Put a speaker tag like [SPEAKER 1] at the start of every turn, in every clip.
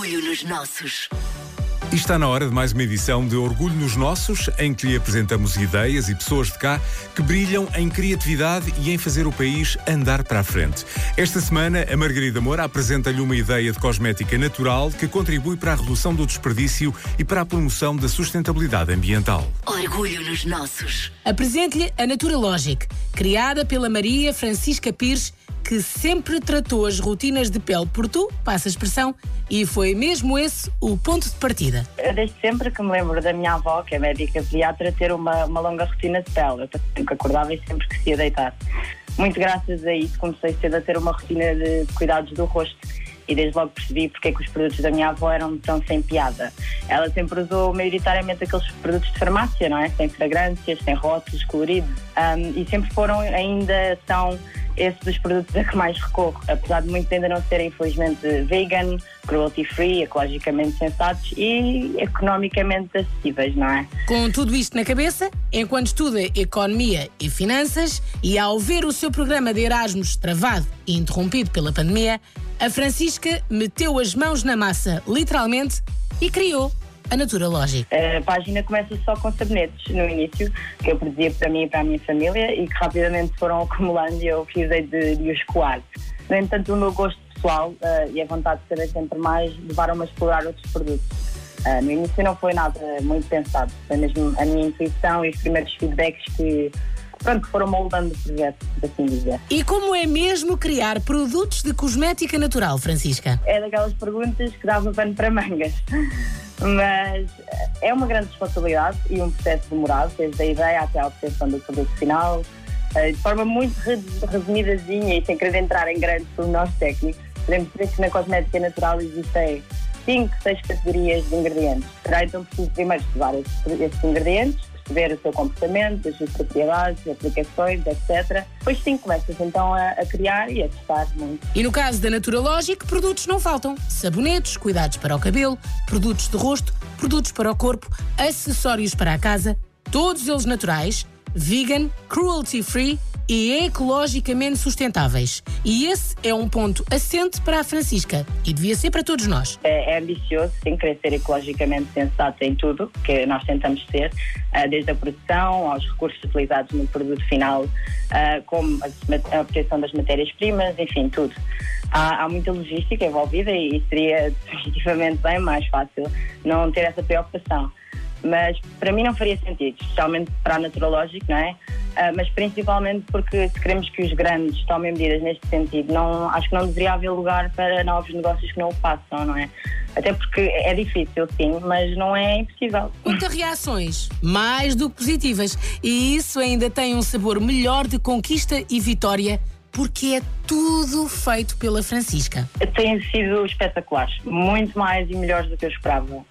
[SPEAKER 1] Orgulho nos nossos.
[SPEAKER 2] E está na hora de mais uma edição de Orgulho nos Nossos, em que lhe apresentamos ideias e pessoas de cá que brilham em criatividade e em fazer o país andar para a frente. Esta semana, a Margarida Moura apresenta-lhe uma ideia de cosmética natural que contribui para a redução do desperdício e para a promoção da sustentabilidade ambiental.
[SPEAKER 1] Orgulho nos nossos.
[SPEAKER 3] Apresente-lhe a Naturalogic, criada pela Maria Francisca Pires que sempre tratou as rotinas de pele por tu, passa a expressão, e foi mesmo esse o ponto de partida.
[SPEAKER 4] Eu desde sempre que me lembro da minha avó, que é médica pediatra, ter uma, uma longa rotina de pele. Eu sempre acordava e sempre que se ia deitar. Muito graças a isso comecei cedo a ter uma rotina de cuidados do rosto e desde logo percebi porque é que os produtos da minha avó eram tão sem piada. Ela sempre usou maioritariamente aqueles produtos de farmácia, não é? Sem fragrâncias, sem rótulos, coloridos. Um, e sempre foram, ainda são esses dos produtos a que mais recorro, apesar de muitos ainda não serem, infelizmente, vegan, cruelty-free, ecologicamente sensatos e economicamente acessíveis, não é?
[SPEAKER 3] Com tudo isto na cabeça, enquanto estuda Economia e Finanças e ao ver o seu programa de Erasmus travado e interrompido pela pandemia, a Francisca meteu as mãos na massa, literalmente, e criou a Natura Logic.
[SPEAKER 4] A página começa só com sabonetes no início, que eu produzia para mim e para a minha família e que rapidamente foram acumulando e eu precisei de, de os coar. No entanto, o meu gosto pessoal uh, e a vontade de saber sempre mais levaram-me a explorar outros produtos. Uh, no início não foi nada muito pensado, foi mesmo a minha intuição e os primeiros feedbacks que pronto, foram moldando o projeto, assim dizer.
[SPEAKER 3] E como é mesmo criar produtos de cosmética natural, Francisca?
[SPEAKER 4] É daquelas perguntas que dava pano para mangas. Mas é uma grande responsabilidade e um processo demorado, desde a ideia até a obtenção do produto final, eh, de forma muito resumidazinha e sem querer entrar em grandes pormenores técnicos. Podemos dizer que na cosmética natural existem 5, 6 categorias de ingredientes. Será então preciso primeiro estudar esses, esses ingredientes, perceber o seu comportamento, as suas propriedades, aplicações, etc. Depois sim, começas então a, a, criar e a testar muito.
[SPEAKER 3] E no caso da Naturalogic, produtos não faltam. Sabonetes, cuidados para o cabelo, produtos de rosto, produtos para o corpo, acessórios para a casa, todos eles naturais, vegan, cruelty-free e ecologicamente sustentáveis. E esse é um ponto assente para a Francisca e devia ser para todos nós.
[SPEAKER 4] É, é ambicioso, sim, querer ser ecologicamente sensato em tudo que nós tentamos ser, uh, desde a produção aos recursos utilizados no produto final, uh, como a, a obtenção das matérias-primas, enfim, tudo. Há, há, muita logística envolvida e seria definitivamente bem mais fácil não ter essa preocupação mas para mim não faria sentido, especialmente para a Naturalógico, não é? Uh, mas principalmente porque se queremos que os grandes tomem medidas neste sentido, não, acho que não deveria haver lugar para novos negócios que não o façam, não é? Até porque é difícil, sim, mas não é impossível.
[SPEAKER 3] Muitas reações, mais do que positivas, e isso ainda tem um sabor melhor de conquista e vitória porque é tudo feito pela Francisca.
[SPEAKER 4] Têm sido espetaculares, muito mais e melhores do que eu esperava. Um,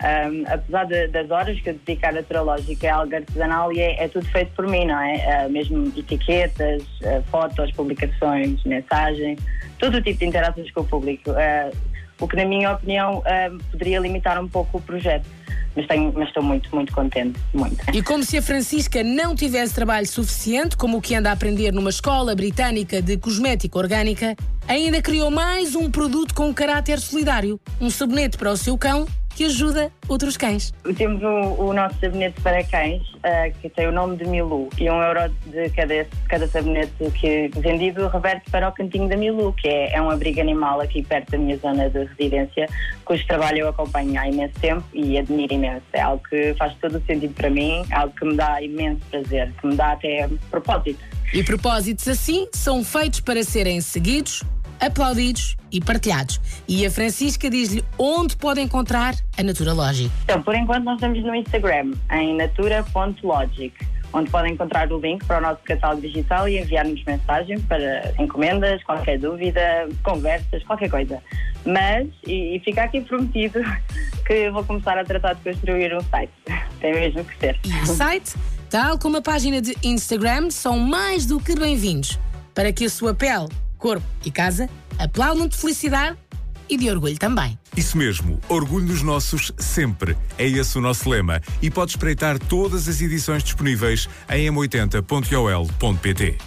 [SPEAKER 4] apesar de, das horas que eu dedico à naturalógica, é algo artesanal e é, é, tudo feito por mim, não é? Uh, mesmo etiquetas, uh, fotos, publicações, mensagens, todo o tipo de interações com o público. Uh, o que, na minha opinião, poderia limitar um pouco o projeto mas, tenho, mas estou muito, muito contente. Muito.
[SPEAKER 3] E como se a Francisca não tivesse trabalho suficiente, como o que anda a aprender numa escola britânica de cosmética orgânica, ainda criou mais um produto com caráter solidário: um sabonete para o seu cão que ajuda outros cães.
[SPEAKER 4] Temos o, o nosso sabonete para cães, uh, que tem o nome de Milu, e um euro de cada, cada sabonete que é vendido reverte para o cantinho da Milu, que é, é um abrigo animal aqui perto da minha zona de residência, cujo trabalho eu acompanho há imenso tempo e admiro imenso. É algo que faz todo o sentido para mim, algo que me dá imenso prazer, que me dá até propósito.
[SPEAKER 3] E propósitos assim são feitos para serem seguidos, aplaudidos e partilhados. E a Francisca diz-lhe onde pode encontrar a Natura Logic.
[SPEAKER 4] Então, por enquanto, nós estamos no Instagram, em natura.logic onde podem encontrar o link para o nosso catálogo digital e enviar-nos mensagem para encomendas, qualquer dúvida, conversas, qualquer coisa. Mas, e, e fica aqui prometido que vou começar a tratar de construir um site. Tem mesmo que ser.
[SPEAKER 3] E o site, tal como a página de Instagram, são mais do que bem-vindos para que a sua pele corpo e casa, aplaudam de felicidade e de orgulho também.
[SPEAKER 2] Isso mesmo, orgulho nos nossos sempre. É esse o nosso lema. E pode espreitar todas as edições disponíveis em m80.ol.pt.